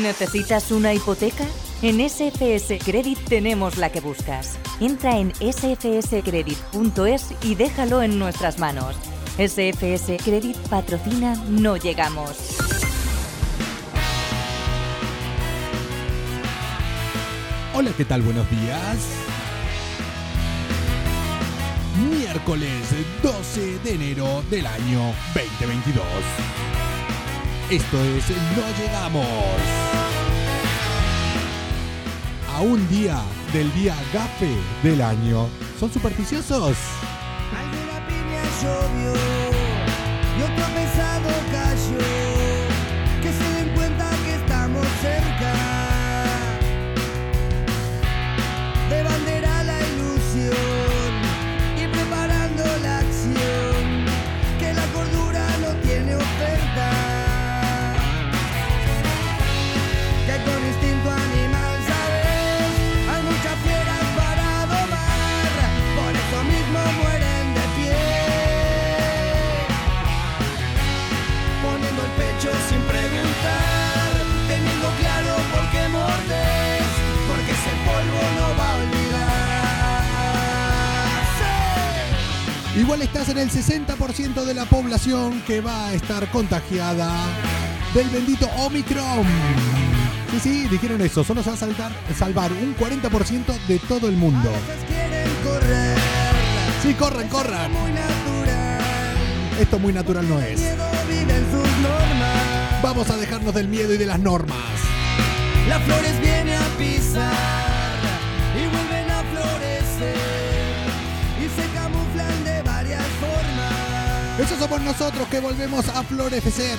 ¿Necesitas una hipoteca? En SFS Credit tenemos la que buscas. Entra en sfscredit.es y déjalo en nuestras manos. SFS Credit patrocina No Llegamos. Hola, ¿qué tal? Buenos días. Miércoles 12 de enero del año 2022. Esto es No Llegamos. A un día del día gafe del año. ¿Son supersticiosos? Alguna piña llovió y otro pesado estás en el 60% de la población que va a estar contagiada del bendito Omicron. Sí, sí, dijeron eso. Solo se va a saltar- salvar un 40% de todo el mundo. Sí, corran, corran. Esto muy natural no es. Vamos a dejarnos del miedo y de las normas. Las flores vienen a pisar Eso somos nosotros que volvemos a florecer.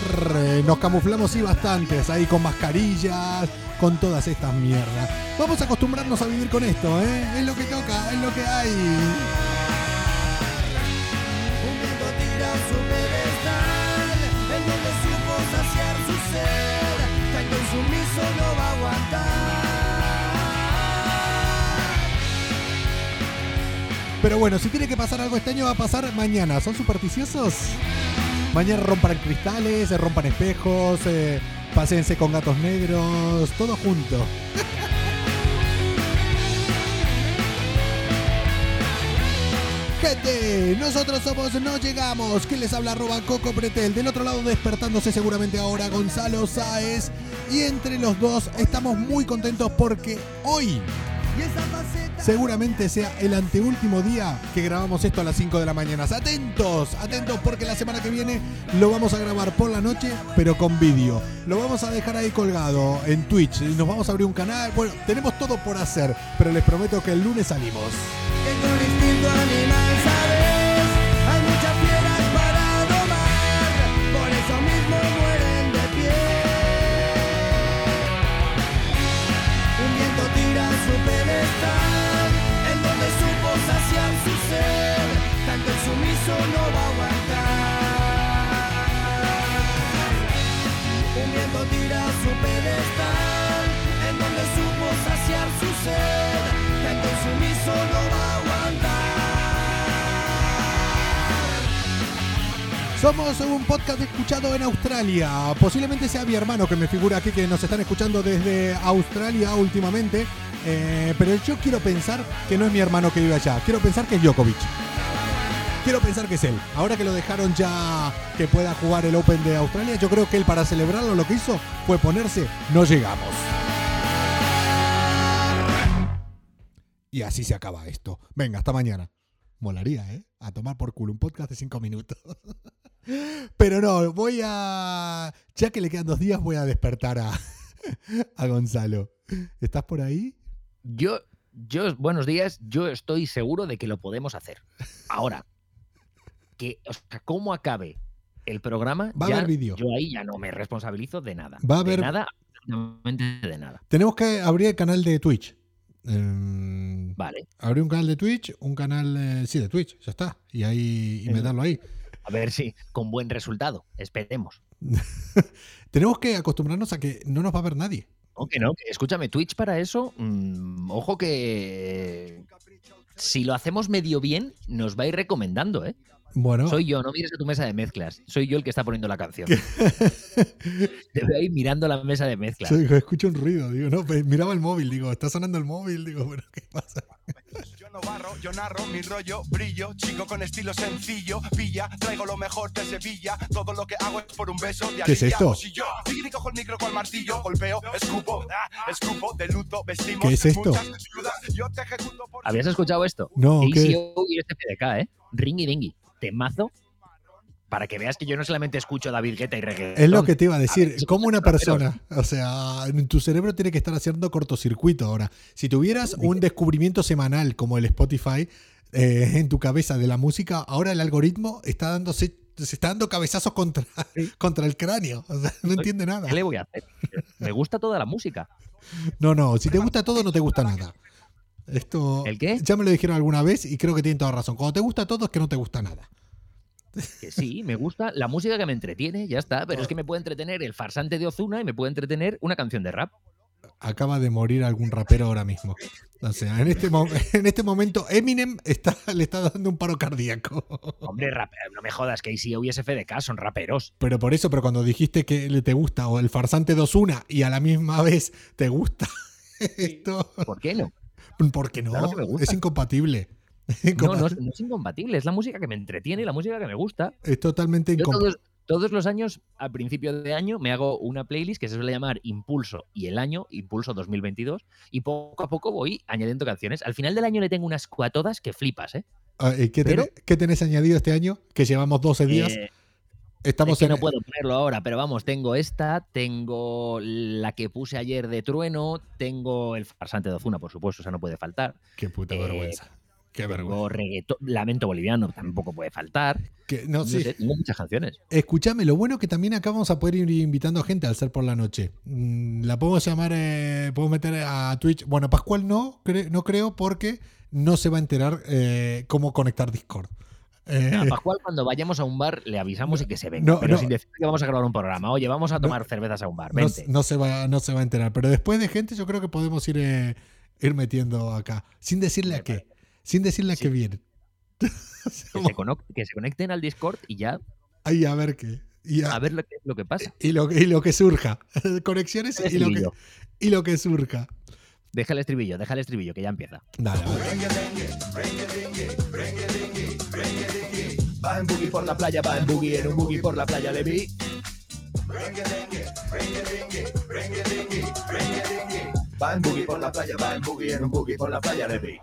Nos camuflamos y bastantes ahí con mascarillas, con todas estas mierdas. Vamos a acostumbrarnos a vivir con esto, ¿eh? Es lo que toca, es lo que hay. Su ser. Pero bueno, si tiene que pasar algo este año, va a pasar mañana. ¿Son supersticiosos? Mañana rompan cristales, se rompan espejos, eh, pásense con gatos negros, todo junto. Gente, nosotros somos No Llegamos. ¿Quién les habla? Arroba Coco Pretel. Del otro lado despertándose seguramente ahora Gonzalo Sáez. Y entre los dos estamos muy contentos porque hoy seguramente sea el anteúltimo día que grabamos esto a las 5 de la mañana. Atentos, atentos porque la semana que viene lo vamos a grabar por la noche, pero con vídeo. Lo vamos a dejar ahí colgado en Twitch. Nos vamos a abrir un canal. Bueno, tenemos todo por hacer, pero les prometo que el lunes salimos. Somos un podcast escuchado en Australia. Posiblemente sea mi hermano que me figura aquí que nos están escuchando desde Australia últimamente. Eh, pero yo quiero pensar que no es mi hermano que vive allá. Quiero pensar que es Djokovic. Quiero pensar que es él. Ahora que lo dejaron ya que pueda jugar el Open de Australia, yo creo que él para celebrarlo lo que hizo fue ponerse No llegamos. Y así se acaba esto. Venga, hasta mañana. Molaría, ¿eh? A tomar por culo un podcast de cinco minutos. Pero no, voy a. Ya que le quedan dos días, voy a despertar a, a Gonzalo. ¿Estás por ahí? Yo, yo, buenos días, yo estoy seguro de que lo podemos hacer. Ahora, que, o sea, cómo acabe el programa, Va a haber vídeo. yo ahí ya no me responsabilizo de nada. Va a haber- De nada, absolutamente de nada. Tenemos que abrir el canal de Twitch. Em, Vale. abrir un canal de Twitch, un canal, eh, sí, de Twitch, ya está. Y ahí y Eh. meterlo ahí. A ver si con buen resultado. Esperemos. Tenemos que acostumbrarnos a que no nos va a ver nadie. No, que no, que escúchame, Twitch para eso, mm, ojo que si lo hacemos medio bien, nos va a ir recomendando, ¿eh? Bueno, Soy yo, no mires a tu mesa de mezclas. Soy yo el que está poniendo la canción. Te veo ahí mirando la mesa de mezclas. soy- escucho un ruido. Digo, no, pues, miraba el móvil. Digo, está sonando el móvil. Digo, pero ¿qué pasa? Yo no barro, yo narro mi rollo, brillo, chico con estilo sencillo, pilla, traigo lo mejor de Sevilla, todo lo que hago es por un beso de ¿Qué es esto? Si yo, tigre, cojo el micro con martillo, golpeo, escupo, ah, escupo, de luto, vestimos ¿Qué es esto? viudas, yo te ejecuto por ¿Habías escuchado esto? No, ¿qué? ACO y este PDK, ¿eh? Ringy Dingy. Temazo. Para que veas que yo no solamente escucho David Guetta y reggaetón. Es lo que te iba a decir. Como una persona, o sea, tu cerebro tiene que estar haciendo cortocircuito ahora. Si tuvieras un descubrimiento semanal como el Spotify eh, en tu cabeza de la música, ahora el algoritmo está dándose, se está dando cabezazos contra, contra el cráneo. O sea, no entiende nada. ¿Qué le voy a hacer? Me gusta toda la música. No, no, si te gusta todo, no te gusta nada. Esto. ¿El qué? Ya me lo dijeron alguna vez y creo que tienen toda razón. Cuando te gusta todo es que no te gusta nada. Que sí, me gusta la música que me entretiene, ya está. Pero es que me puede entretener el farsante de Ozuna y me puede entretener una canción de rap. Acaba de morir algún rapero ahora mismo. O sea, en este, en este momento Eminem está, le está dando un paro cardíaco. Hombre, rap, no me jodas, que ACO y SFDK son raperos. Pero por eso, pero cuando dijiste que le te gusta o el farsante de Ozuna y a la misma vez te gusta esto, ¿Por qué no? ¿por qué no? Claro que me gusta. es incompatible. Es No, incompatible. no, es- no es incompatible. Es la música que me entretiene y la música que me gusta. Es totalmente incompatible. todos, todos los años, a principio de año, me hago una playlist que se suele llamar Impulso y el año, Impulso 2022, y poco a poco voy añadiendo canciones. Al final del año le tengo unas cuatodas que flipas, ¿eh? Ah, ¿y ¿Qué, pero- tenés, qué tenés añadido este año? Que llevamos 12 días. Eh, Estamos es que en. no puedo ponerlo ahora, pero vamos, tengo esta, tengo la que puse ayer de Trueno, tengo el farsante de Ozuna, por supuesto, esa no puede faltar. Qué puta eh, vergüenza. Qué vergüenza. Reggaetón, Lamento Boliviano, tampoco puede faltar. Que- no, No sí. sé, tengo muchas canciones. Escúchame, lo bueno que también acá vamos a poder ir invitando gente al ser por la noche. Mm, La podemos llamar, eh, podemos meter a Twitch. Bueno, Pascual no, cre- no creo porque no se va a enterar eh, cómo conectar Discord. Eh, A Pascual, cuando vayamos a un bar, le avisamos y que se venga. No, pero no. sin decir que vamos a grabar un programa. Oye, vamos a tomar cervezas a un bar. no, Vente. no se va, no se va a enterar. Pero después de gente, yo creo que podemos ir, eh, ir metiendo acá. Sin decirle a qué. Sin decirle a Sí. qué viene. Que, se cono- que se conecten al Discord y ya Ahí a ver qué. Y, a- a ver lo que, lo que pasa. y lo, y lo que surja. Conexiones y lo que, y lo que surja. Deja el estribillo, deja el estribillo, que ya empieza. Dale, vale. Va en boogie por la playa, va en boogie, en un boogie por la playa le vi. Va en boogie por la playa, va en boogie, en un boogie por la playa le vi.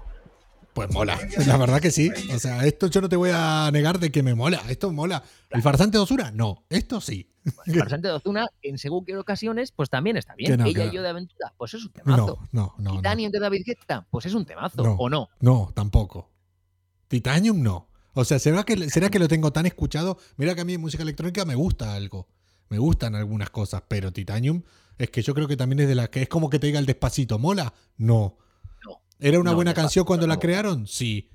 Pues mola, la verdad que sí. O sea, esto yo no te voy a negar de que me mola. Esto mola. ¿El farsante de Osura? No, esto sí. El farsante de Ozuna, en según qué ocasiones, pues también está bien. No, Ella que y yo de aventura, pues es un temazo. No, no, no. Dani de David Guetta, pues es un temazo, No. ¿o no? no tampoco. Titanium no. O sea, ¿será que, ¿será que lo tengo tan escuchado? Mira que a mí en música electrónica me gusta algo. Me gustan algunas cosas, pero Titanium es que yo creo que también es de las que es como que te diga el despacito. ¿Mola? No. No. ¿Era una No, buena canción cuando la crearon? Sí.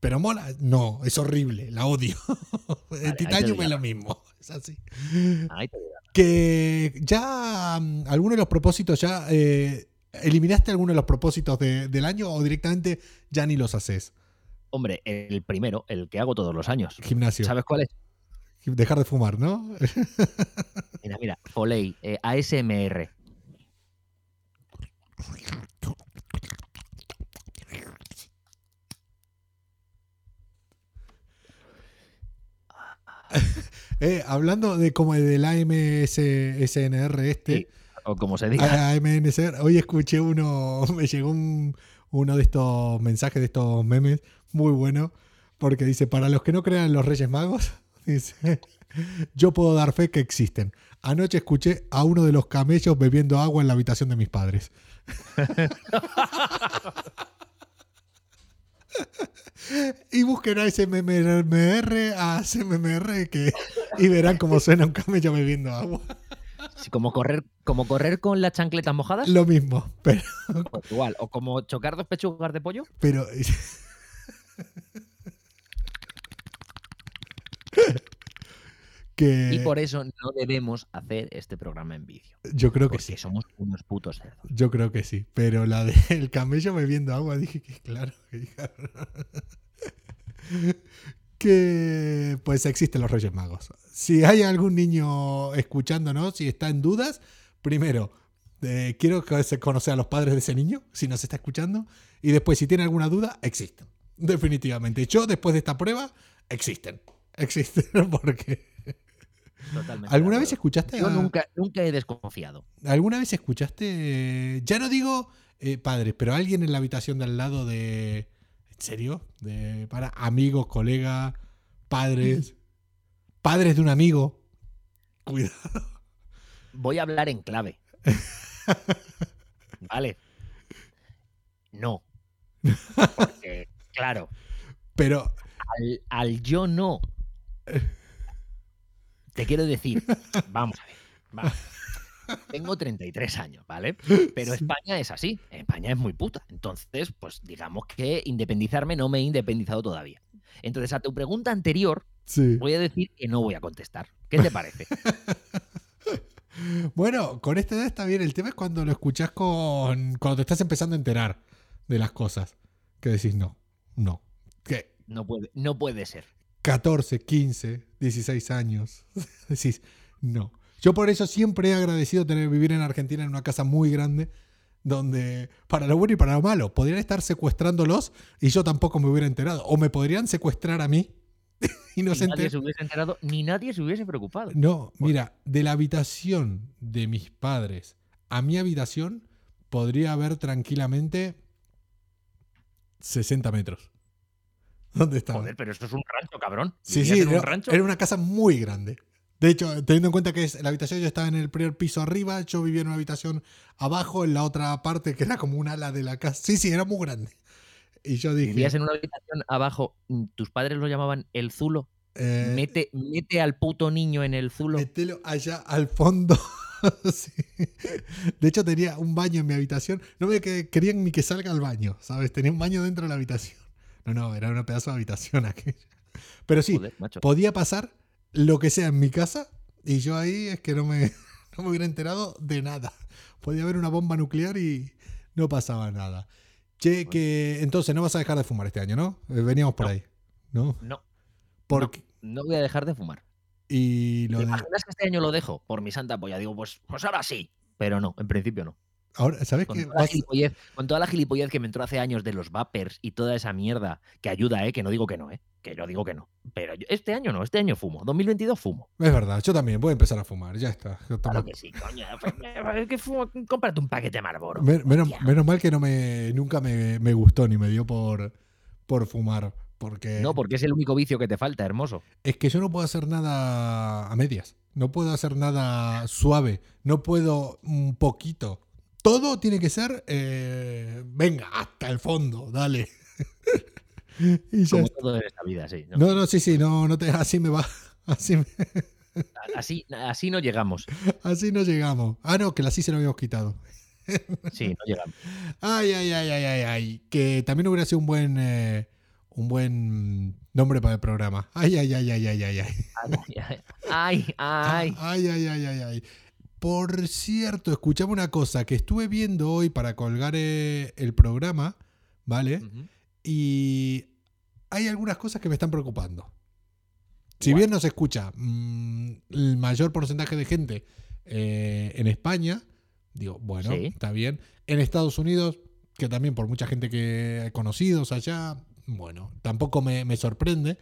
¿Pero mola? No, es horrible, la odio. el Titanium es lo mismo. Es así. Ahí te digo. que ya mm, alguno de los propósitos ya eh, eliminaste alguno de los propósitos de- del año o directamente ya ni los haces. Hombre, el primero, el que hago todos los años. Gimnasio. ¿Sabes cuál es? Dejar de fumar, ¿no? Mira, mira, Foley, eh, ASMR. Eh, hablando de como del AMSNR este, Sí, o como se diga. AMNSR, hoy escuché uno, me llegó un- uno de estos mensajes, de estos memes, muy bueno, porque dice, para los que no crean en los Reyes Magos, dice, yo puedo dar fe que existen. Anoche escuché a uno de los camellos bebiendo agua en la habitación de mis padres. y busquen a SMMR, a SMMR que, y verán cómo suena un camello bebiendo agua. Sí, como, correr, como correr con las chancletas mojadas, Lo mismo, pero, pues igual. O como chocar dos pechugas de pollo. pero que Y por eso no debemos hacer este programa en vídeo. yo creo que sí. somos unos putos cerdos. Yo creo que sí, pero la del camello bebiendo agua dije que claro. que que pues existen los Reyes Magos. Si hay algún niño escuchándonos y está en dudas, primero, eh, quiero que se conocer a los padres de ese niño, si nos está escuchando, y después, si tiene alguna duda, existen. Definitivamente. Yo, después de esta prueba, existen. Existen porque... Totalmente ¿Alguna vez escuchaste Yo a- nunca, nunca he desconfiado. ¿Alguna vez escuchaste, ya no digo eh, padres, pero alguien en la habitación de al lado de... ¿En serio? De, para amigos, colegas, padres, padres de un amigo. Cuidado. Voy a hablar en clave. Vale. No. Porque, claro, Pero, al, al yo no. Te quiero decir, vamos a ver. va. Tengo 33 años, ¿vale? Pero España es así. España es muy puta. Entonces, pues digamos que independizarme no me he independizado todavía. Entonces, a tu pregunta anterior, sí. voy a decir que no voy a contestar. ¿Qué te parece? Bueno, con esta edad está bien. El tema es cuando lo escuchás con... Cuando te estás empezando a enterar de las cosas. Que decís, no, no. No puede, no puede ser. 14, 15, 16 años. Decís, no. Yo por eso siempre he agradecido tener vivir en Argentina en una casa muy grande, donde, para lo bueno y para lo malo, podrían estar secuestrándolos y yo tampoco me hubiera enterado. O me podrían secuestrar a mí y no Ni se nadie se hubiese enterado, ni nadie se hubiese preocupado. No, mira, de la habitación de mis padres a mi habitación podría haber tranquilamente 60 metros. ¿Dónde estaba? Joder, pero esto es un rancho, cabrón. Sí, ¿Vivías sí, en un era, rancho? era una casa muy grande. De hecho, teniendo en cuenta que es, la habitación yo estaba en el primer piso arriba, yo vivía en una habitación abajo, en la otra parte que era como un ala de la casa. Sí, sí, era muy grande. Y yo dije, Vivías en una habitación abajo, tus padres lo llamaban el zulo. eh, Mete, mete al puto niño en el zulo. metelo allá al fondo. Sí. De hecho, tenía un baño en mi habitación. No me que- querían ni que salga al baño, ¿sabes? Tenía un baño dentro de la habitación. No, no, era una pedazo de habitación aquella. Pero sí, Joder, podía pasar lo que sea en mi casa y yo ahí es que no me, no me hubiera enterado de nada. Podía haber una bomba nuclear y no pasaba nada. Che, que entonces no vas a dejar de fumar este año, ¿no? Eh, Veníamos por No. ahí, ¿no? No, Porque, no voy a dejar de fumar. Y lo ¿Te de- imaginas que este año lo dejo? Por mi santa polla. Digo, pues, pues ahora sí. Pero no, en principio no. Ahora, ¿sabes Con toda, la Vas- gilipollez, con toda la gilipollez que me entró hace años de los vapers y toda esa mierda, que ayuda, ¿eh? Que no digo que no, ¿eh? Que yo digo que no. Pero yo- este año no, este año fumo. 2022 fumo. Es verdad, yo también voy a empezar a fumar, ya está. Yo Claro que sí, coño. pues, es que fumo, cómprate un paquete de Marlboro. Men- menos, menos mal que no me, nunca me, me gustó ni me dio por, por fumar. Porque No, porque es el único vicio que te falta, hermoso. es que yo no puedo hacer nada a medias. No puedo hacer nada suave. No puedo un poquito. Todo tiene que ser, eh, venga, hasta el fondo, dale. y Como está. todo en esta vida, sí. ¿no? No, no, sí, sí, no, no te, así me va. Así, me- Así, así no llegamos. así no llegamos. Ah, no, que la sí se lo habíamos quitado. Sí, no llegamos. Ay, ay, ay, ay, ay, ay. Que también hubiera sido un buen, eh, un buen nombre para el programa. Ay, ay, ay, ay, ay, ay, ay. Ay, ay, ay. Ay, ay, ay, ay, ay. Por cierto, escuchame una cosa que estuve viendo hoy para colgar eh, el programa, ¿vale? Y hay algunas cosas que me están preocupando. Si Guay. bien no se escucha mm, el mayor porcentaje de gente eh, en España, digo, bueno, Sí. está bien. En Estados Unidos, que también por mucha gente que he conocidos allá, bueno, tampoco me, me sorprende.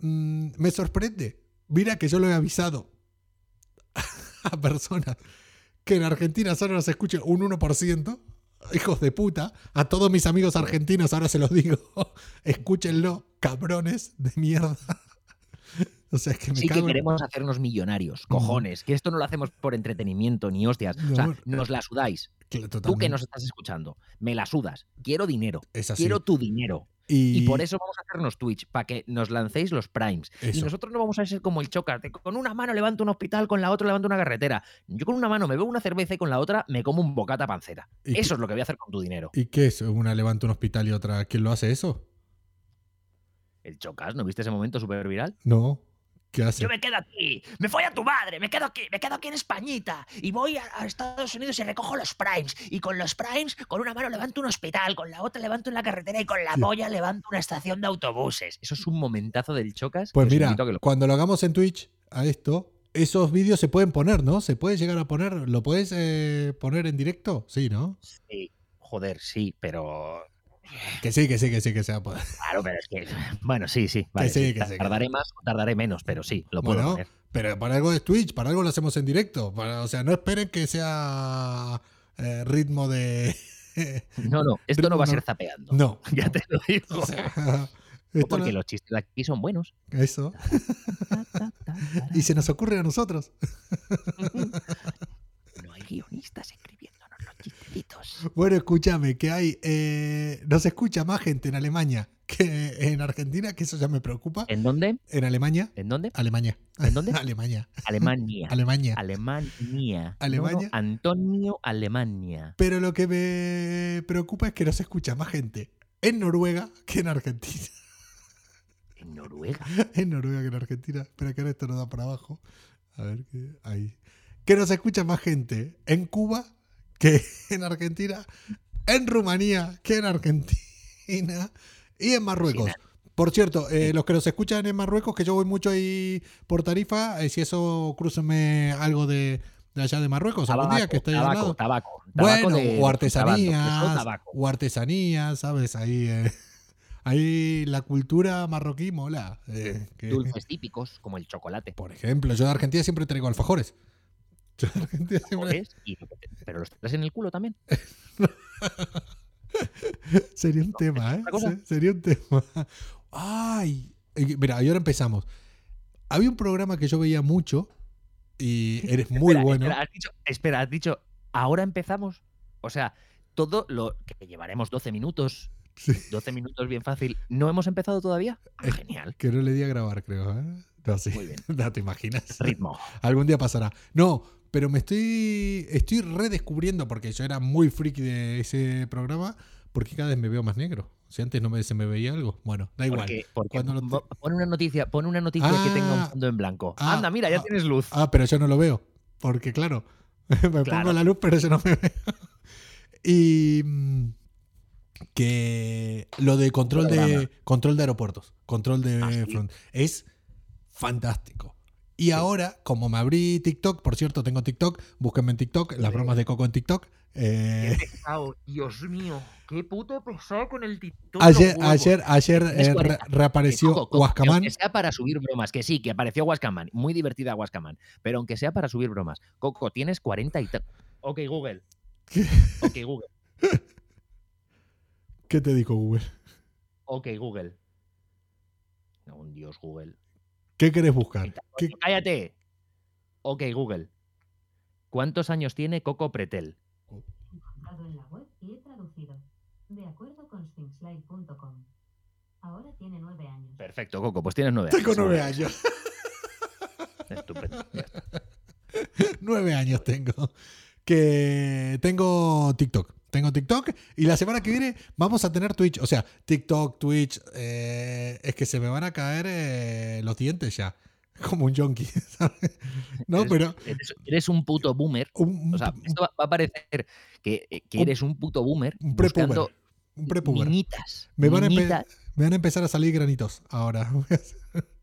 Mm, me sorprende. Mira que yo lo he avisado a personas que en Argentina solo nos escuche un 1%. Hijos de puta, a todos mis amigos argentinos ahora se los digo, escúchenlo, cabrones de mierda. O sea, es que me Sí que en- queremos hacernos millonarios, cojones. Que esto no lo hacemos por entretenimiento ni hostias. O sea, No. nos la sudáis. Tú que nos estás escuchando, me la sudas. Quiero dinero. Es así. Quiero tu dinero. Y, Y por eso vamos a hacernos Twitch, para que nos lancéis los primes. Y nosotros no vamos a ser como el Chocas, de con una mano levanto un hospital, con la otra levanto una carretera. Yo con una mano me bebo una cerveza y con la otra me como un bocata panceta. ¿Y Eso es lo que voy a hacer con tu dinero. ¿Y qué es? ¿Una levanta un hospital y otra? ¿Quién lo hace eso? El Chocas, ¿no viste ese momento súper viral? No. ¿Qué hace? Yo me quedo aquí, me voy a tu madre, me quedo aquí, me quedo aquí en Españita y voy a, a Estados Unidos y recojo los primes. Y con los primes, con una mano levanto un hospital, con la otra levanto en la carretera y con la Sí. polla levanto una estación de autobuses. Eso es un momentazo del chocas. Pues mira, lo- cuando lo hagamos en Twitch a esto, esos vídeos se pueden poner, ¿no? Se puede llegar a poner. ¿Lo puedes eh, poner en directo? Sí, ¿no? Sí, joder, sí, pero. Que sí, que sí, que sí, que se va a poder. Claro, pero es que. Bueno, sí, sí. Vale, sí, sí, que sí, que Tardaré más o tardaré menos, pero sí, lo puedo Bueno, poner. pero para algo es Twitch, para algo lo hacemos en directo. Para- o sea, no esperen que sea eh, ritmo de. No, no, esto no va a ser zapeando. no. Ya te lo digo. O sea, porque no- los chistes de aquí son buenos. Eso. Y se nos ocurre a nosotros. No hay guionistas escribiéndonos Bueno, escúchame, que hay. eh, nos escucha más gente en Alemania que en Argentina, que eso ya me preocupa. ¿En dónde? En Alemania. ¿En dónde? Alemania. ¿En dónde? Alemania. Alemania. Alemania. Alemania. Alemania. No, no, Antonio, Alemania. Pero lo que me preocupa es que nos escucha más gente en Noruega que en Argentina. En Noruega. En Noruega que en Argentina. Espera que ahora esto no da para abajo. A ver qué. Ahí. Que nos escucha más gente en Cuba que en Argentina. En Rumanía que en Argentina. Y en Marruecos. Por cierto, eh, los que nos escuchan en Marruecos, que yo voy mucho ahí por Tarifa, eh, si eso, crúcenme algo de, de allá de Marruecos algún día que estáis tabaco, lado. tabaco, tabaco Bueno, de- o artesanías, tabaco. o artesanías, ¿sabes? Ahí, eh, ahí la cultura marroquí mola. eh, que- Dulces típicos, como el chocolate. por ejemplo, yo de Argentina siempre traigo alfajores. Pero los traes en el culo también. Sería un tema, ¿eh? Sería un tema. Ay, mira, y ahora empezamos. Había un programa que yo veía mucho y eres muy Espera, bueno. Espera has, dicho, espera, has dicho, ¿ahora empezamos? O sea, todo lo que llevaremos 12 minutos, Sí, 12 minutos bien fácil, ¿no hemos empezado todavía? Ah, Genial. que no le di a grabar, creo. ¿eh? No, sí. Muy bien. No te imaginas. Ritmo. Algún día pasará. No, pero me estoy, estoy redescubriendo, porque yo era muy friki de ese programa, porque cada vez me veo más negro. Si antes no me, se me veía algo. Bueno, da igual. Porque, porque Cuando lo pon una noticia, pon una noticia que tenga un Ah, fondo en blanco. ah, Anda, mira, ya ah, tienes luz. Ah, pero yo no lo veo. Porque claro, me Claro. pongo la luz, pero yo no me veo. Y mm, que lo de control de control de aeropuertos, control de front, es fantástico. Y ahora, como me abrí TikTok, por cierto, tengo TikTok, búsquenme en TikTok, las bromas de Coco en TikTok. eh, Qué pesado, Dios mío, qué puto pesado con el TikTok. ayer, ayer, ayer eh, re- 40. reapareció que Huascamán. Aunque sea para subir bromas, que sí, que apareció Huascaman, muy divertida Huascaman, pero aunque sea para subir bromas. Coco, tienes 40 y... Ok, Google. ¿Qué? Ok, Google. ¿Qué te dijo Google? Ok, Google. No, un dios, Google. ¿Qué querés buscar? ¿Qué- Cállate. Ok, Google. ¿Cuántos años tiene Coco Pretel? encontrado en la web y he traducido. De acuerdo con sphinxlive.com. Ahora tiene nueve años. Perfecto, Coco, pues tienes nueve años. Tengo nueve años. Estupendo. Nueve años tengo. Que tengo TikTok. Tengo TikTok y la semana que viene vamos a tener Twitch. O sea, TikTok, Twitch. eh, es que se me van a caer eh, los dientes ya. Como un junkie, ¿sabes? No, Eres- pero. Eres, eres un puto boomer. Un, O sea, esto va va a parecer que, eh, que Un- eres un puto boomer un un niñitas. Me van, a empe- niñitas, me van a empezar a salir granitos ahora.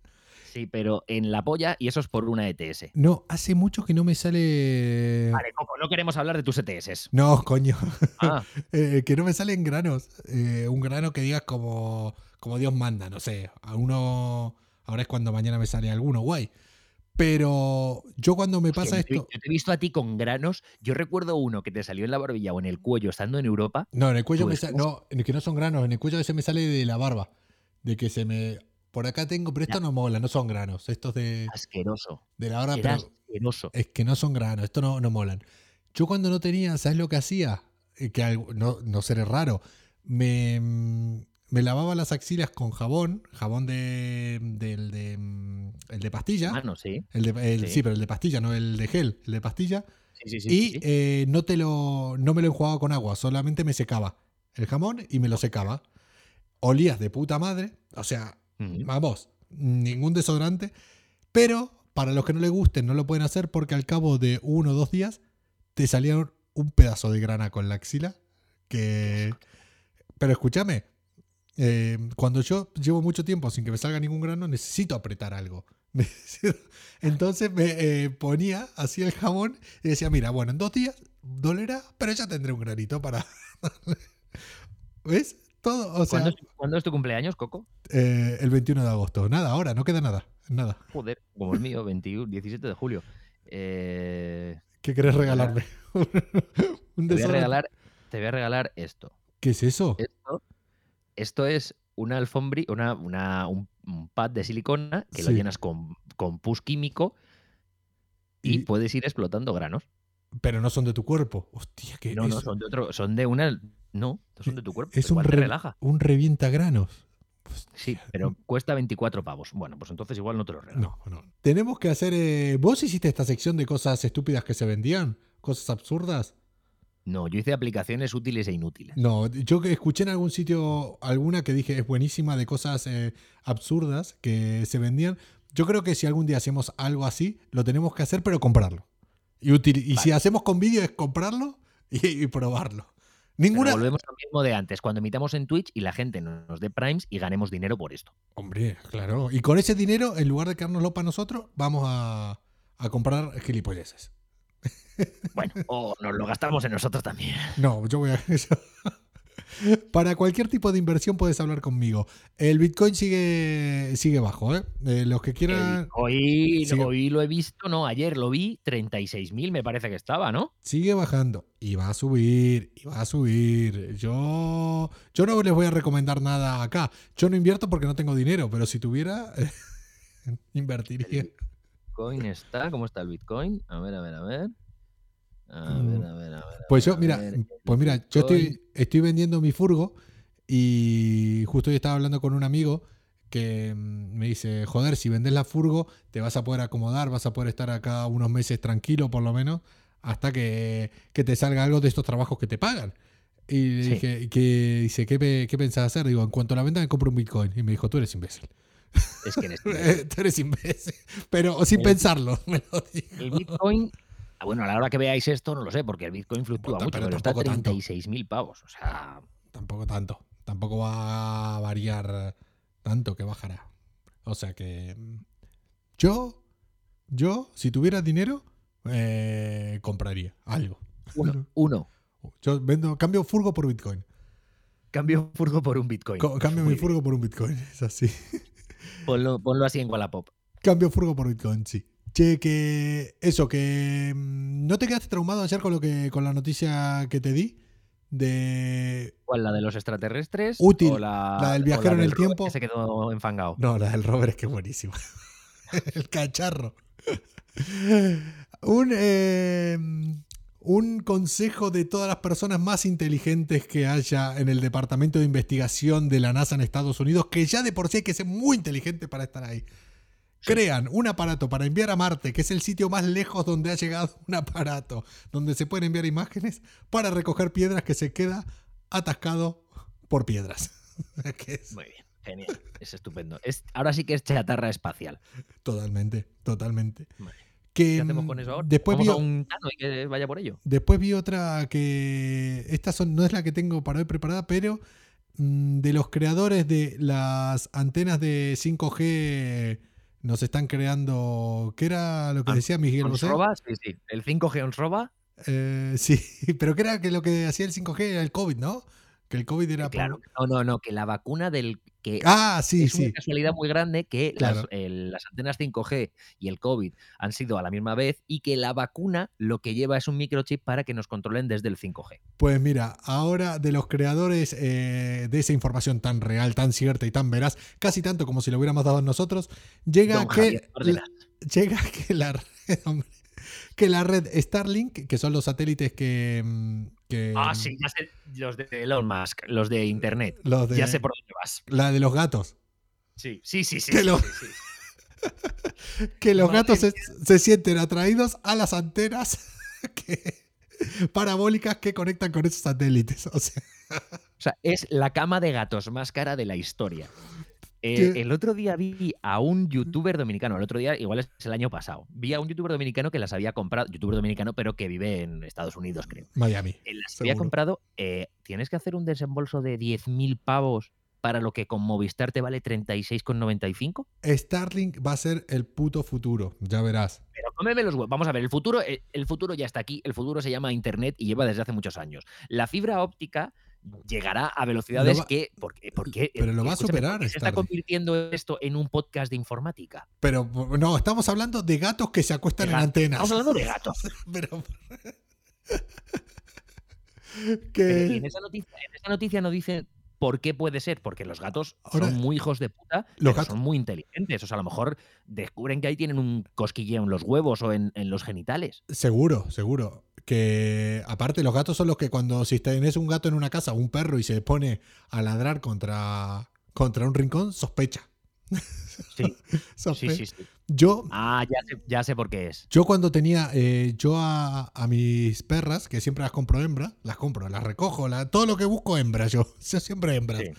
Sí, pero en la polla y eso es por una ETS. No, hace mucho que no me sale. Vale, Coco, no queremos hablar de tus ETS. No, coño. Ah, Eh, que no me salen granos. Eh, un grano que digas como, como Dios manda, no sé. A uno. Ahora es cuando mañana me sale alguno, guay. Pero yo cuando me pasa esto. Yo te he visto a ti con granos. Yo recuerdo uno que te salió en la barbilla o en el cuello estando en Europa. No, en el cuello me sale. No, en el que no son granos, en el cuello ese me sale de la barba. De que se me. Por acá tengo, pero esto no mola, no son granos. Estos de, Asqueroso. de la Era pero asqueroso. es que no son granos, esto no, no molan. Yo cuando no tenía, ¿sabes lo que hacía? Eh, Que algo- no, no seré raro. Me, mm, me lavaba las axilas con jabón, jabón de, del de, mm, el de pastilla. Mano, sí. El de, el- Sí. sí. pero el de pastilla, no el de gel, el de pastilla. Sí, sí, sí. y eh, no, te lo, no me lo enjuagaba con agua, solamente me secaba el jamón y me lo secaba. Olías de puta madre, o sea, Vamos, ningún desodorante, Pero para los que no les gusten, no lo pueden hacer porque al cabo de uno o dos días te salieron un pedazo de grana con la axila. Que. Pero escúchame, eh, cuando yo llevo mucho tiempo sin que me salga ningún grano, necesito apretar algo. Entonces me eh, ponía así el jabón y decía, mira, bueno, en dos días dolerá, pero ya tendré un granito para... ¿Ves? Todo, o sea, ¿Cuándo, es, cuándo es tu cumpleaños, Coco? eh, el 21 de agosto. Nada, ahora, no queda nada. Nada. Joder, como el mío, 21, 17 de julio. Eh, ¿Qué querés regalarme? un te, voy a regalar, te voy a regalar esto. ¿Qué es eso? Esto, esto es una alfombri, una, una- un, un pad de silicona que lo llenas con, con pus químico y, Y- puedes ir explotando granos. Pero no son de tu cuerpo. Hostia, que No, no, son de otro, son de una. No, son de tu cuerpo. es un, te re- relaja. un revienta granos. Sí, pero cuesta 24 pavos. Bueno, pues entonces igual no te lo regalo. No, no. Tenemos que hacer. eh, ¿Vos hiciste esta sección de cosas estúpidas que se vendían? ¿Cosas absurdas? No, yo hice aplicaciones útiles e inútiles. No, yo escuché en algún sitio alguna que dije es buenísima de cosas eh, absurdas que se vendían. Yo creo que si algún día hacemos algo así, lo tenemos que hacer, pero comprarlo. Y, si hacemos con vídeo es comprarlo y, y probarlo. Pero Ninguna. volvemos al mismo de antes, cuando emitamos en Twitch y la gente nos dé primes y ganemos dinero por esto. Hombre, claro. Y con ese dinero, en lugar de quedárnoslo para nosotros, vamos a, a comprar gilipolleces. Bueno, o nos lo gastamos en nosotros también. No, yo voy a. Para cualquier tipo de inversión puedes hablar conmigo. El Bitcoin sigue, sigue bajo, ¿eh? Eh, los que quieran. El- hoy, hoy lo he visto, no, ayer lo vi, 36.000 me parece que estaba, ¿no? Sigue bajando y va a subir, y va a subir. Yo, yo no les voy a recomendar nada acá. Yo no invierto porque no tengo dinero, pero si tuviera, invertiría. Bitcoin está, ¿cómo está el Bitcoin? A ver, a ver, a ver. A ver, a ver, a ver. a Pues yo, mira, ver, pues mira, yo estoy, estoy vendiendo mi furgo y justo hoy estaba hablando con un amigo que mm, me dice, joder, si vendes la furgo te vas a poder acomodar, vas a poder estar acá unos meses tranquilo por lo menos, hasta que, que te salga algo de estos trabajos que te pagan. Y le Sí. dije, que, dice, ¿qué, ¿qué pensás hacer? Digo, en cuanto a la venta me compro un Bitcoin. Y me dijo, tú eres imbécil. Es que en este- tú eres imbécil. Pero sin El- pensarlo, me lo dijo. el Bitcoin, bueno, a la hora que veáis esto, no lo sé, porque el Bitcoin fluctúa Pero mucho, pero está a tampoco tanto. 36.000 pavos. O sea, Tampoco tanto. Tampoco va a variar tanto que bajará. O sea que. Yo, yo, si tuviera dinero, eh, compraría algo. uno, uno. Yo vendo, cambio furgo por Bitcoin. Cambio furgo por un Bitcoin. Co- cambio Muy mi furgo por un Bitcoin. Es así. Ponlo, ponlo así en Wallapop. Cambio furgo por Bitcoin, sí. Che, que. Eso, que. mm, ¿No te quedaste traumado ayer con lo que. con la noticia que te di? De. ¿Cuál? ¿La de los extraterrestres? Útil. ¿O la, La del o viajero en el del Robert tiempo. Que se quedó enfangado. No, la del Robert es que es buenísima. El cacharro. Un, eh, un consejo de todas las personas más inteligentes que haya en el departamento de investigación de la NASA en Estados Unidos, que ya de por sí hay que ser muy inteligente para estar ahí. Crean un aparato para enviar a Marte, que es el sitio más lejos donde ha llegado un aparato, donde se pueden enviar imágenes para recoger piedras que se queda atascado por piedras. Es- Muy bien, genial. Es estupendo. Es, ahora sí que es chatarra espacial. Totalmente, totalmente. Que, ¿Qué hacemos con eso ahora? Después ¿Vamos vi, a un Tano y que vaya por ello? después vi otra que. Esta son, no es la que tengo para hoy preparada, pero mm, de los creadores de las antenas de 5G nos están creando. ¿Qué era lo que decía Miguel Bosé? ¿Onsroba? Sí, sí. El 5G Onsroba. Eh, sí, pero que era que lo que hacía el 5G era el COVID, ¿no? Que el COVID era. por- Claro. No, no, no, que la vacuna del que Ah, sí, es una sí. casualidad muy grande que las, el- las antenas 5G y el COVID han sido a la misma vez y que la vacuna lo que lleva es un microchip para que nos controlen desde el 5G. Pues mira, ahora de los creadores eh, de esa información tan real, tan cierta y tan veraz, casi tanto como si lo hubiéramos dado nosotros, llega Don que la, llega que la red, hombre, que la red Starlink, que son los satélites que, mm, que Ah, sí, ya sé, los de Elon Musk, los de Internet. los de, Ya sé por dónde vas. la de los gatos, Sí, sí, sí, sí. Que sí, lo- sí, sí. que los Madre gatos se, se sienten atraídos a las antenas que- parabólicas que conectan con esos satélites. O sea, O sea, es la cama de gatos más cara de la historia. Eh, el otro día vi a un youtuber dominicano, el otro día, igual es el año pasado, vi a un youtuber dominicano que las había comprado, youtuber dominicano, pero que vive en Estados Unidos, creo. Miami. Eh, Las había comprado, eh, tienes que hacer un desembolso de 10.000 pavos para lo que con Movistar te vale 36,95. Starlink va a ser el puto futuro, ya verás. Pero cómeme los huevos. Vamos a ver, el futuro, el futuro ya está aquí, el futuro se llama Internet y lleva desde hace muchos años. La fibra óptica llegará a velocidades va- que... ¿por qué- por qué- Pero lo va a superar, ¿por qué se está convirtiendo esto en un podcast de informática? Pero no, estamos hablando de gatos que se acuestan en antenas. Estamos hablando de gatos. Pero. Que en esa noticia, en esa noticia no dice por qué puede ser, porque los gatos Ahora, son muy hijos de puta, los pero gatos- son muy inteligentes. O sea, a lo mejor descubren que ahí tienen un cosquilleo en los huevos o en, en los genitales. seguro, seguro. Que aparte los gatos son los que cuando si tenés un gato en una casa o un perro y se pone a ladrar contra, contra un rincón, sospecha. Sí, sí, Sospe- sí. sí. Yo, Ah, ya sé, ya sé por qué es. yo cuando tenía, eh, yo a, a mis perras, que siempre las compro hembras, las compro, las recojo, la- todo lo que busco hembras yo. Yo siempre hembras. Sí.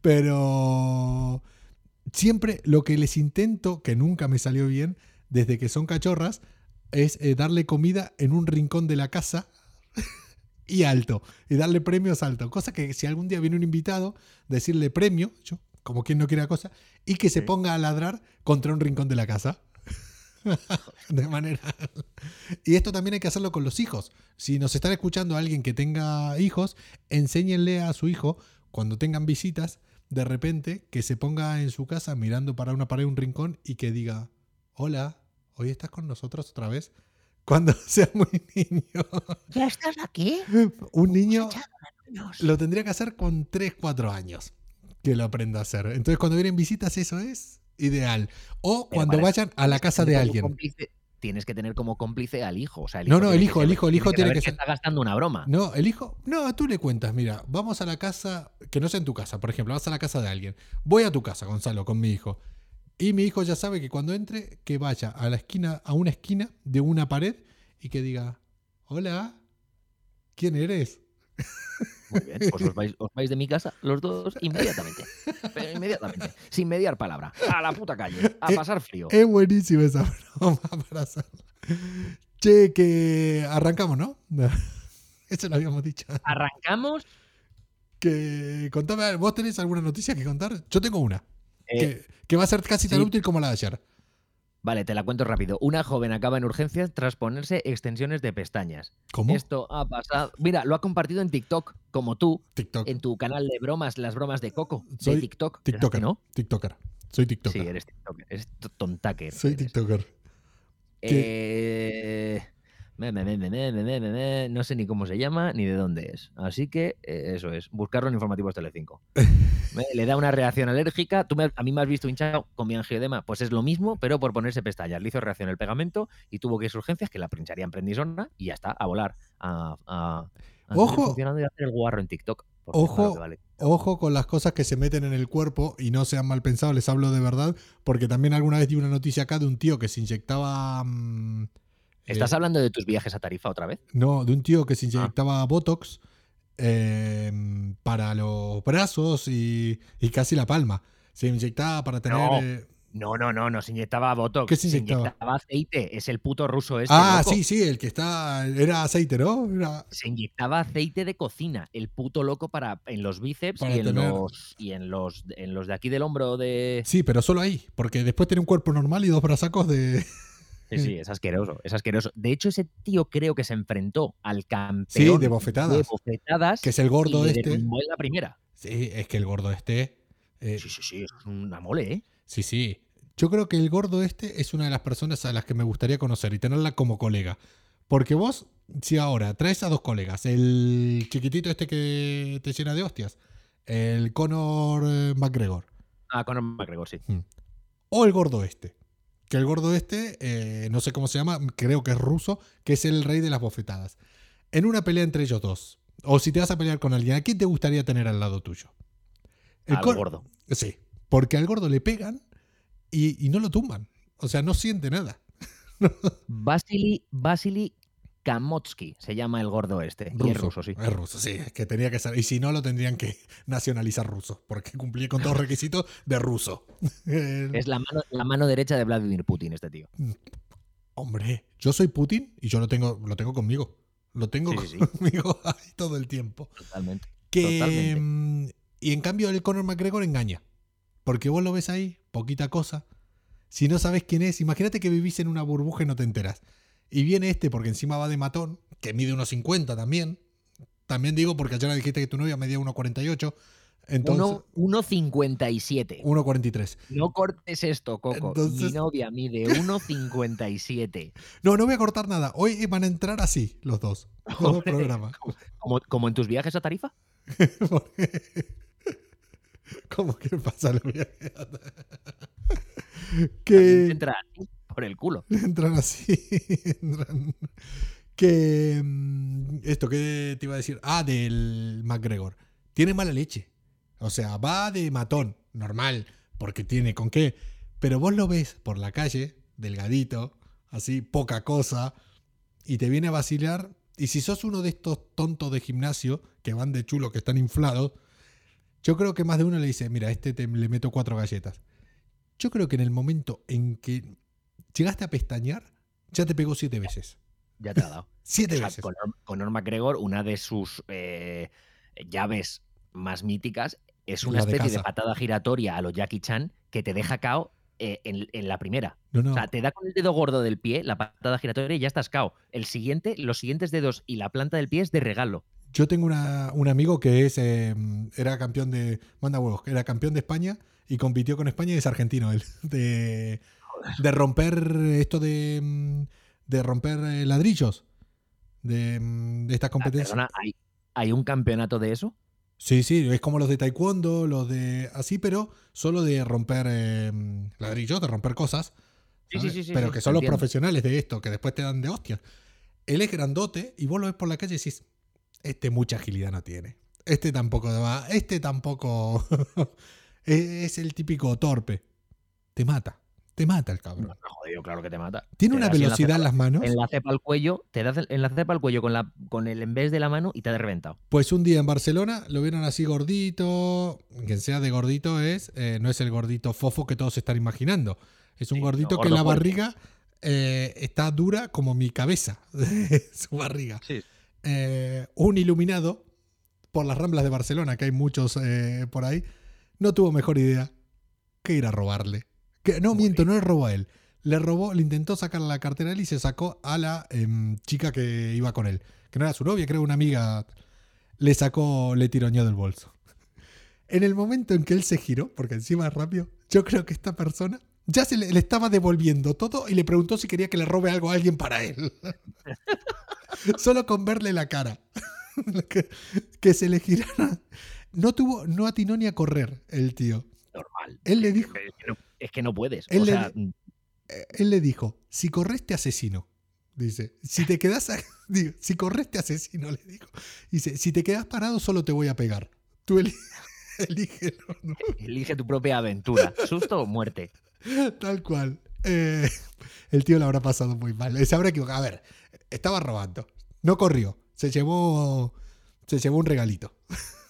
Pero siempre lo que les intento, que nunca me salió bien, desde que son cachorras, es eh, darle comida en un rincón de la casa y alto. Y darle premios alto. Cosa que si algún día viene un invitado, decirle premio, yo, como quien no quiera cosa, y que se ponga a ladrar contra un rincón de la casa. de manera. Y esto también hay que hacerlo con los hijos. Si nos están escuchando alguien que tenga hijos, enséñenle a su hijo, cuando tengan visitas, de repente que se ponga en su casa mirando para una pared, un rincón y que diga: Hola, hoy estás con nosotros otra vez. Cuando sea muy niño. ¿Ya estás aquí? Un niño lo tendría que hacer con 3, 4 años que lo aprenda a hacer. Entonces, cuando vienen visitas, eso es ideal. O Pero cuando vayan a la casa de alguien. tienes que tener como cómplice al hijo. O sea, el No, hijo no, tiene el que hijo, el hijo, el hijo tiene saber que ser- está gastando una broma. No, el hijo. No, tú le cuentas, mira, vamos a la casa, que no sea en tu casa, por ejemplo, vas a la casa de alguien. Voy a tu casa, Gonzalo, con mi hijo. Y mi hijo ya sabe que cuando entre, que vaya a la esquina, a una esquina de una pared y que diga, hola, ¿quién eres? Muy bien, pues os vais, os vais de mi casa los dos inmediatamente. Pero inmediatamente. Sin mediar palabra. A la puta calle. A Eh, pasar frío. Es buenísima esa broma para hacer. Che, que arrancamos, ¿no? Eso lo habíamos dicho. Arrancamos. Que contame, ¿vos tenés alguna noticia que contar? Yo tengo una. Eh, que, que va a ser casi tan sí. útil como la de ayer. Vale, te la cuento rápido. Una joven acaba en urgencias tras ponerse extensiones de pestañas. ¿Cómo? Esto ha pasado. Mira, lo ha compartido en TikTok, como tú, TikTok. en tu canal de bromas, las bromas de Coco, Soy de TikTok. ¿verdad TikToker. ¿No? TikToker. Soy TikToker. Sí, eres TikToker. Eres tontaker. Soy eres. TikToker. Eh, no sé ni cómo se llama ni de dónde es. Así que eh, eso es, buscarlo en informativos Telecinco. Le da una reacción alérgica. Tú me, a mí me has visto hinchado con mi angiodema. Pues es lo mismo, pero por ponerse pestañas. Le hizo reacción el pegamento y tuvo que ir urgencias que la pincharían prendisona y ya está, a volar. A, Ojo. Funcionando y hacer el guarro en TikTok. Ojo, con las cosas que se meten en el cuerpo y no sean mal pensados, les hablo de verdad, porque también alguna vez di una noticia acá de un tío que se inyectaba... Mm, ¿Estás eh, hablando de tus viajes a Tarifa otra vez? No, de un tío que se Ah. inyectaba Botox eh, para los brazos y, y casi la palma. Se inyectaba para tener. No. eh, No, no, no, no se inyectaba Botox. ¿Qué se inyectaba? aceite. Es el puto ruso este. ah, loco. sí, sí, el que está. Era aceite, ¿no? Era- se inyectaba aceite de cocina, el puto loco para en los bíceps Para y, en los, y en los en los de aquí del hombro de Sí, pero solo ahí, porque después tiene un cuerpo normal y dos brazacos de. Sí, sí, es asqueroso, es asqueroso. De hecho, ese tío creo que se enfrentó al Sí, campeón de bofetadas. de bofetadas Que es el gordo y este. en la primera. Sí, es que el gordo este. eh, Sí, sí, sí, es una mole, ¿eh? Sí, sí. Yo creo que el gordo este es una de las personas a las que me gustaría conocer y tenerla como colega. Porque vos, si ahora traes a dos colegas, el chiquitito este que te llena de hostias, el Conor eh, McGregor, Ah, Conor McGregor, sí. o el gordo este, que el gordo este, eh, no sé cómo se llama, creo que es ruso, que es el rey de las bofetadas. En una pelea entre ellos dos, o si te vas a pelear con alguien, ¿a quién te gustaría tener al lado tuyo? El Al gordo. Sí, porque al gordo le pegan y, y no lo tumban. O sea, no siente nada. Vasily, Vasily Kamotsky, se llama el gordo este. Y es ruso, sí. Es ruso, sí. Es que tenía que ser. Y si no, lo tendrían que nacionalizar ruso, porque cumplía con todos los requisitos de ruso. Es la mano, la mano derecha de Vladimir Putin, este tío. Hombre, yo soy Putin y yo lo tengo, lo tengo conmigo. Lo tengo Sí, sí, sí. conmigo ahí todo el tiempo. Totalmente. Que, Totalmente. mm, y en cambio el Conor McGregor engaña. Porque vos lo ves ahí, poquita cosa. Si no sabes quién es, imagínate que vivís en una burbuja y no te enteras. Y viene este porque encima va de matón, que mide unos 50 también. También digo porque ayer dijiste que tu novia medía 1,48. Entonces, Uno- 1,57. 1,43. No cortes esto, Coco. Mi novia mide 1,57. No, no voy a cortar nada. Hoy van a entrar así los dos. Los dos Hombre. programas. Como, como en tus viajes a Tarifa. ¿Cómo que pasa el viaje? También que Entra así, el culo. entran así. entran- Que mm, esto, ¿qué te iba a decir? Ah, del McGregor. Tiene mala leche. O sea, va de matón, normal, porque tiene con qué. Pero vos lo ves por la calle, delgadito, así, poca cosa, y te viene a vacilar. Y si sos uno de estos tontos de gimnasio que van de chulo, que están inflados, yo creo que más de uno le dice, mira, este te- le meto cuatro galletas. Yo creo que en el momento en que llegaste a pestañear, ya te pegó siete veces. Ya te ha dado. Siete O sea, veces. Conor, Conor McGregor, una de sus eh, llaves más míticas, es una La especie de, patada giratoria a lo Jackie Chan que te deja cao eh, en, en la primera. No, no. O sea, te da con el dedo gordo del pie, la patada giratoria y ya estás cao. El siguiente, los siguientes dedos y la planta del pie es de regalo. Yo tengo una- un amigo que es eh, era campeón de. Manda huevos, era campeón de España y compitió con España y es argentino él. De, de romper esto de. mm, De romper eh, ladrillos. De, mm, de estas Ah, competencias. perdona, ¿hay, ¿hay un campeonato de eso? Sí, sí, es como los de taekwondo, los de. Así, pero solo de romper eh, ladrillos, de romper cosas. Sí, sí, sí, sí, Pero que son los entiendo. profesionales de esto, que después te dan de hostia. Él es grandote y vos lo ves por la calle y decís, este mucha agilidad no tiene. Este tampoco va, este tampoco es es el típico torpe. Te mata, te mata el cabrón. no, jodido, claro que te mata. Tiene Te una velocidad en las manos. En la cepa al cuello, te das el- en la cepa al cuello con, la, con el en vez de la mano y te ha reventado. Pues un día en Barcelona lo vieron así gordito. Quien sea de gordito es, eh, no es el gordito fofo que todos están imaginando. Es un Sí, gordito no, que gordo la barriga eh, está dura como mi cabeza, su barriga. Sí. Eh, un iluminado por las ramblas de Barcelona, que hay muchos por ahí, no tuvo mejor idea que ir a robarle. Que, no, Muy miento, no le robó a él. Le robó, le intentó sacar la cartera a él y se sacó a la em, chica que iba con él. Que no era su novia, creo una amiga. Le sacó, le tironeó del bolso. En el momento en que él se giró, porque encima es rápido, yo creo que esta persona ya se le, le estaba devolviendo todo y le preguntó si quería que le robe algo a alguien para él. Solo con verle la cara. que, que se le girara. No tuvo, no atinó ni a correr el tío. Normal. Él le dijo, Es que no, es que no puedes. Él o le- sea, eh, él le dijo, si corres te asesino. Dice, si te quedas, digo, si corres te asesino, le dijo. Dice, si te quedas parado solo te voy a pegar. Tú ¿no? elige tu propia aventura. Susto o muerte. Tal cual. Eh, el tío lo habrá pasado muy mal. Se habrá equivocado. A ver, estaba robando. No corrió. Se llevó, se llevó un regalito.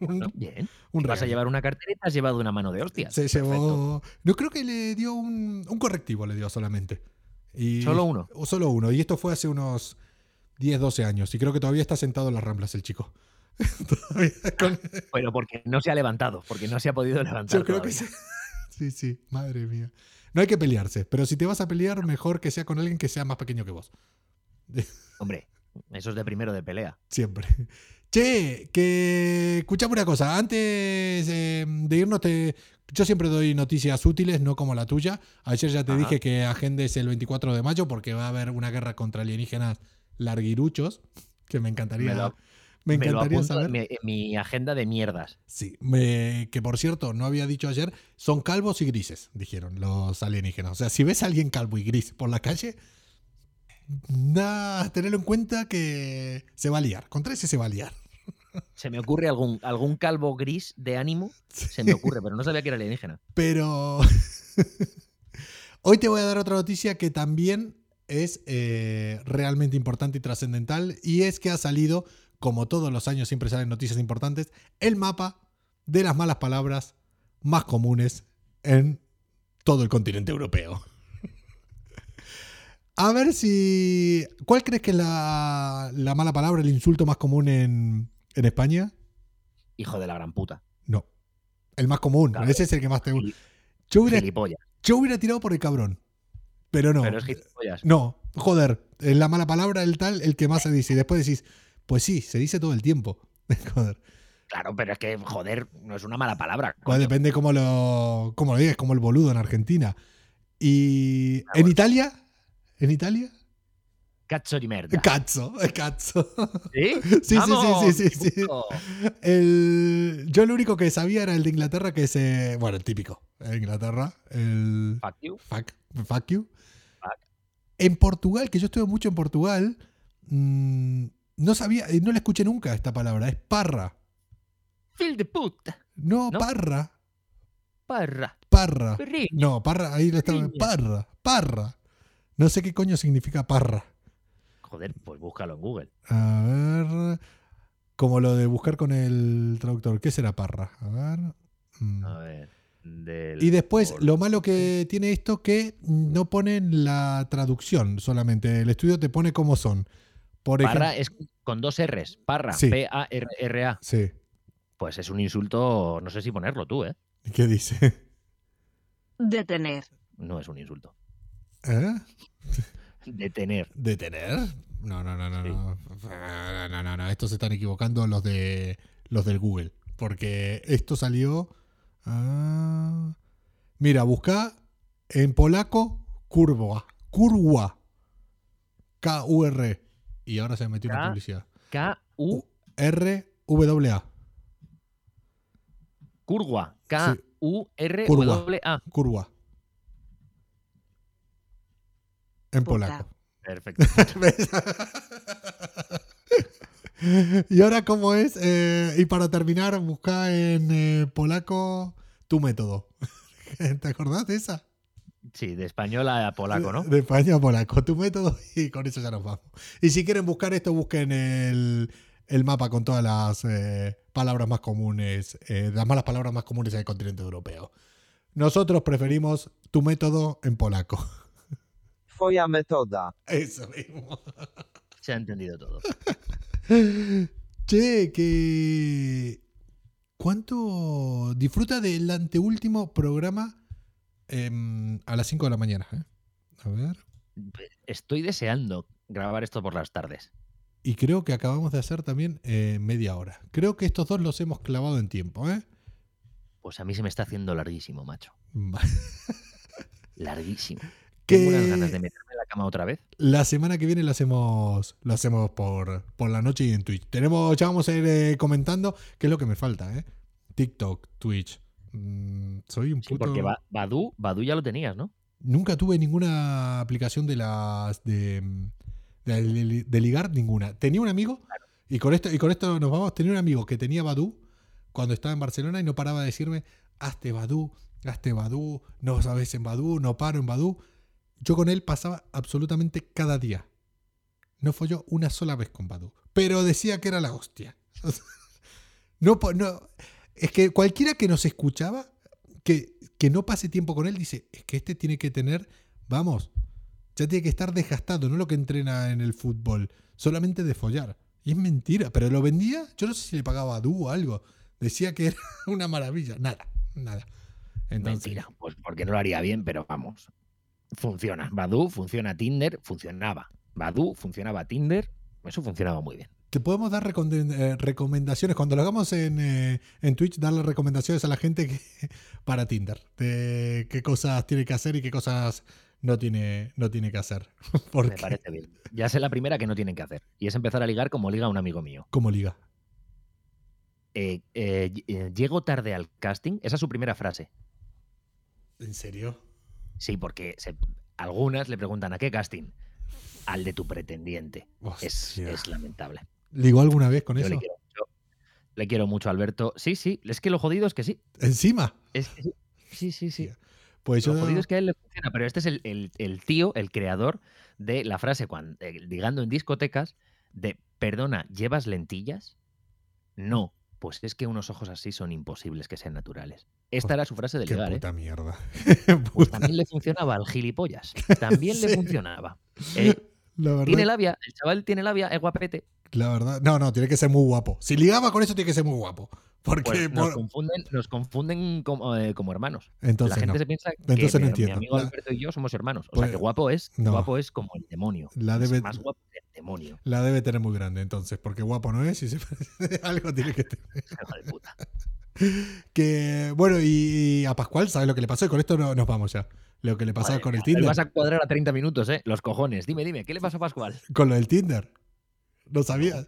un, Bien. un Vas a llevar una cartera y te has llevado una mano de hostias. Se llevó. No creo que le dio un, un correctivo, le dio solamente. Y, Solo uno. o Solo uno. Y esto fue hace unos 10, 12 años. Y creo que todavía está sentado en las ramblas el chico. Con- Pero porque no se ha levantado, porque no se ha podido levantar. Yo creo que sí. Sí, sí, madre mía. No hay que pelearse, pero si te vas a pelear, mejor que sea con alguien que sea más pequeño que vos. Hombre, eso es de primero de pelea. Siempre. Che, que escuchame una cosa. Antes eh, de irnos, te... yo siempre doy noticias útiles, no como la tuya. Ayer ya te Ajá. dije que agendes el 24 de mayo porque va a haber una guerra contra alienígenas larguiruchos, que me encantaría, Me me, lo- Me lo encantaría saber. en mi, mi agenda de mierdas. Sí, me- que por cierto, no había dicho ayer, son calvos y grises, dijeron los alienígenas. O sea, si ves a alguien calvo y gris por la calle, da, tenerlo en cuenta que se va a liar. Contra ese se va a liar. Se me ocurre algún, algún calvo gris de ánimo. Se me ocurre, pero no sabía que era alienígena. Pero hoy te voy a dar otra noticia que también es eh, realmente importante y trascendental y es que ha salido, como todos los años siempre salen noticias importantes, el mapa de las malas palabras más comunes en todo el continente europeo. A ver si... ¿Cuál crees que es la, la mala palabra, el insulto más común en, en España? Hijo de la gran puta. No. El más común. Ese es el que más te gusta. Yo hubiera, Gilipollas. yo hubiera tirado por el cabrón. Pero no. Pero es gilipollas. No, joder. Es la mala palabra, el tal, el que más se dice. Y después decís, pues sí, se dice todo el tiempo. joder. Claro, pero es que, joder, no es una mala palabra. Pues coño. depende cómo lo, cómo lo digas, como el boludo en Argentina. Y Ah, en bueno. Italia, en Italia, Cazzo di merda. cazzo, cazzo. ¿Sí? sí, sí, ¡Vamos, sí, sí! El, yo lo único que sabía era el de Inglaterra, que es, eh, bueno, el típico. En Inglaterra, el Fuck you. fuck, fuck you. Fuck. En Portugal, que yo estuve mucho en Portugal, mm, no sabía, eh, no la escuché nunca esta palabra, es parra. Fil de puta. No, ¿No? parra, Parra. parra. Perriño. No, parra, ahí lo estaba, parra, parra. No sé qué coño significa parra. Joder, pues búscalo en Google. A ver, como lo de buscar con el traductor, ¿qué será parra? A ver. mm. A ver. del Y después, por- lo malo que tiene esto que no ponen la traducción solamente. El estudio te pone cómo son. Por ejemplo. Parra es con dos R's. Parra. Sí. P-A-R-R-A. Sí. Pues es un insulto, no sé si ponerlo tú, ¿eh? ¿Qué dice? Detener. No es un insulto. ¿Eh? Detener. ¿Detener? No, no, no, no, Sí. no. No, no, no. Estos se están equivocando los de los del Google. Porque esto salió. ah, Mira, busca en polaco curva. Curva. K-U-R. Y ahora se me metió una publicidad. K-U. R-W-A. Curwa. K-U-R-W-A. Curva. En polaco. Perfecto. ¿Ves? y ahora, ¿cómo es? Eh, y para terminar, busca en eh, polaco tu método. ¿Te acordás de esa? Sí, de español a polaco, ¿no? De España a polaco, tu método. Y con eso ya nos vamos. Y si quieren buscar esto, busquen el, el mapa con todas las eh, palabras más comunes, eh, las malas palabras más comunes en el continente europeo. Nosotros preferimos tu método en polaco. Twoja metoda. Eso mismo. Se ha entendido todo. Che, que. ¿Cuánto disfruta del anteúltimo programa em, a las 5 de la mañana? eh? A ver. Estoy deseando grabar esto por las tardes. Y creo que acabamos de hacer también eh, media hora. Creo que estos dos los hemos clavado en tiempo, ¿eh? Pues a mí se me está haciendo larguísimo, macho. Larguísimo. Que- Tengo unas ganas de meterme en la cama otra vez. La semana que viene lo hacemos, lo hacemos por, por la noche y en Twitch. Tenemos, ya vamos a ir eh, comentando qué es lo que me falta, ¿eh? TikTok, Twitch. Mm, soy un Sí, puto. porque Ba- Badu, Badu ya lo tenías, ¿no? Nunca tuve ninguna aplicación de las de, de, de- de ligar, ninguna. Tenía un amigo, y con esto, y con esto nos vamos, tenía un amigo que tenía Badu cuando estaba en Barcelona y no paraba de decirme, hazte Badu, hazte Badu, no sabes en Badu, no paro en Badu. Yo con él pasaba absolutamente cada día. No folló una sola vez con Badu. Pero decía que era la hostia. no, no, es que cualquiera que nos escuchaba, que, que no pase tiempo con él, dice, es que este tiene que tener, vamos, ya tiene que estar desgastado, no lo que entrena en el fútbol, solamente de follar. Y es mentira, pero lo vendía, yo no sé si le pagaba a o algo. Decía que era una maravilla. Nada, nada. Entonces, Mentira. Pues porque no lo haría bien, pero vamos. Funciona. Badu funciona Tinder, funcionaba. Badu funcionaba Tinder, eso funcionaba muy bien. Te podemos dar eh, recomendaciones, cuando lo hagamos en, eh, en Twitch, darle recomendaciones a la gente que, para Tinder, de qué cosas tiene que hacer y qué cosas no tiene, no tiene que hacer. Me parece bien. Ya sé la primera que no tienen que hacer. Y es empezar a ligar como liga un amigo mío. como liga. Eh, eh, eh, llego tarde al casting. Esa es su primera frase. ¿En serio? Sí, porque se- algunas le preguntan ¿a qué casting? Al de tu pretendiente. Es, es lamentable. ¿Ligó alguna vez con Yo eso? le quiero mucho. Le quiero mucho a Alberto. Sí, sí. Es que lo jodido es que sí. ¿Encima? Es que sí. Sí, sí. Pues Lo yo. jodido es que a él le funciona, pero este es el, el- el tío, el creador de la frase cuando, eh, ligando en discotecas de perdona, ¿llevas lentillas? No, pues es que unos ojos así son imposibles que sean naturales. Esta era su frase de Qué ligar, ¿eh? puta mierda. Pues también le funcionaba al gilipollas. También le funcionaba. Eh, la tiene labia, el chaval tiene labia, es guapete. La verdad. No, no, tiene que ser muy guapo. Si ligaba con eso, tiene que ser muy guapo. Porque. Pues nos por- confunden, nos confunden como, eh, como hermanos. Entonces la gente no. se piensa que no mi- amigo Alberto y yo somos hermanos. O Pues, sea, que guapo es, no. guapo es como el demonio. La Es debe- más guapo que el demonio. La debe tener muy grande, entonces. Porque guapo no es y se algo tiene que tener. De puta. Que. Bueno, y, a Pascual, ¿sabes lo que le pasó? Y con esto no- nos vamos ya. Lo que le pasaba Madre con el Tinder. Vas a cuadrar a 30 minutos, ¿eh? Los cojones. Dime, dime, ¿qué le pasó a Pascual? Con lo del Tinder. ¿No sabías?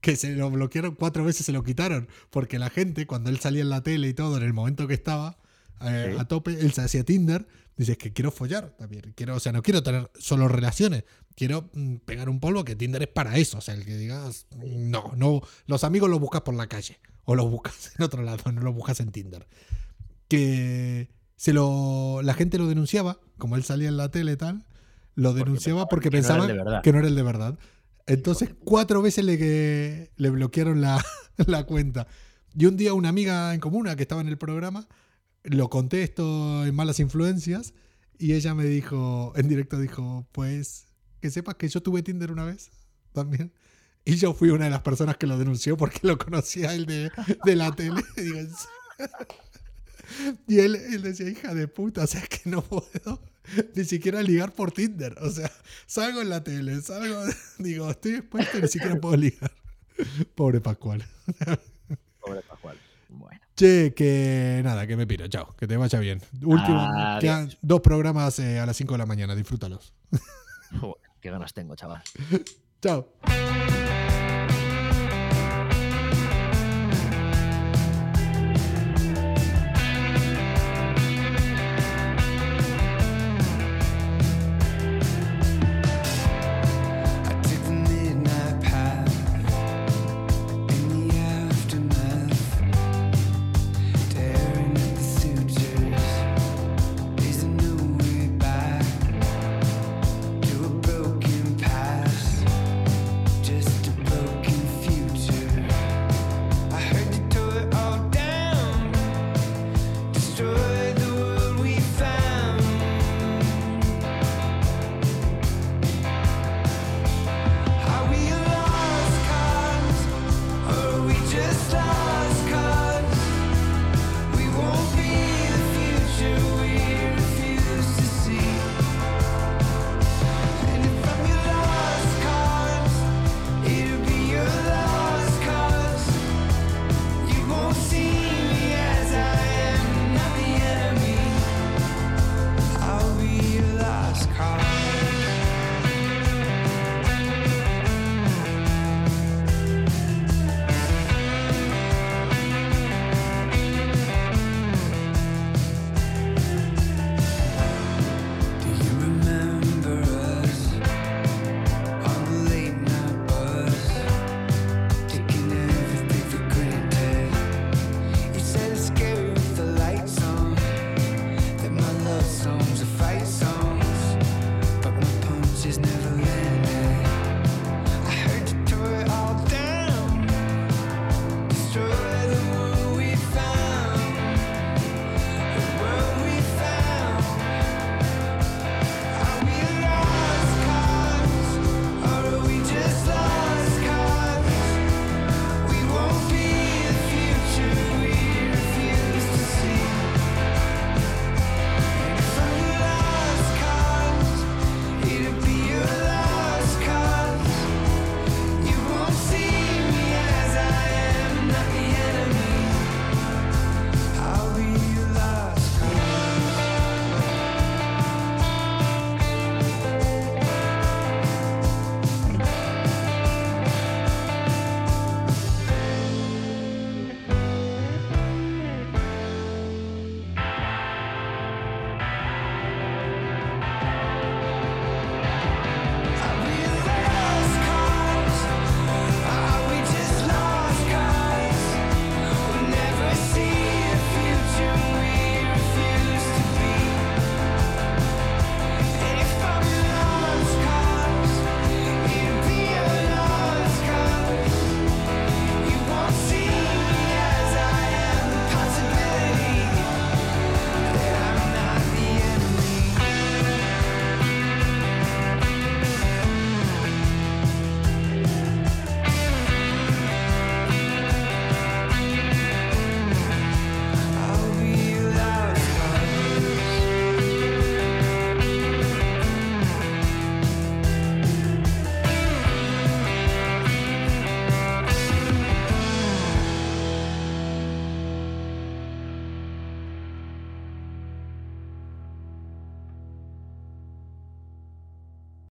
Que se lo bloquearon cuatro veces, se lo quitaron. Porque la gente, cuando él salía en la tele y todo, en el momento que estaba eh, Sí. a tope, él se hacía Tinder. Dice, es que quiero follar también. Quiero, o sea, no quiero tener solo relaciones. Quiero mm, pegar un polvo que Tinder es para eso. O sea, el que digas, no, no. Los amigos los buscas por la calle. O los buscas en otro lado, no los buscas en Tinder. Que se lo, la gente lo denunciaba, como él salía en la tele y tal, lo denunciaba porque pensaban que no era pensaban que no era el de verdad. Entonces, cuatro veces le, le bloquearon la, la cuenta. Y un día una amiga en común a que estaba en el programa, lo conté esto en Malas Influencias, y ella me dijo, en directo dijo, pues que sepas que yo tuve Tinder una vez también. Y yo fui una de las personas que lo denunció porque lo conocía él de, de la tele. Y él, él decía, hija de puta, o sea, que no puedo ni siquiera ligar por Tinder. O sea, salgo en la tele, salgo, digo, estoy expuesto y ni siquiera puedo ligar. Pobre Pascual. Pobre Pascual. Bueno. Che, que nada, que me piro. Chao, que te vaya bien. Último, Adiós. quedan dos programas eh, a las 5 de la mañana. Disfrútalos. Joder, qué ganas tengo, chaval. Chao.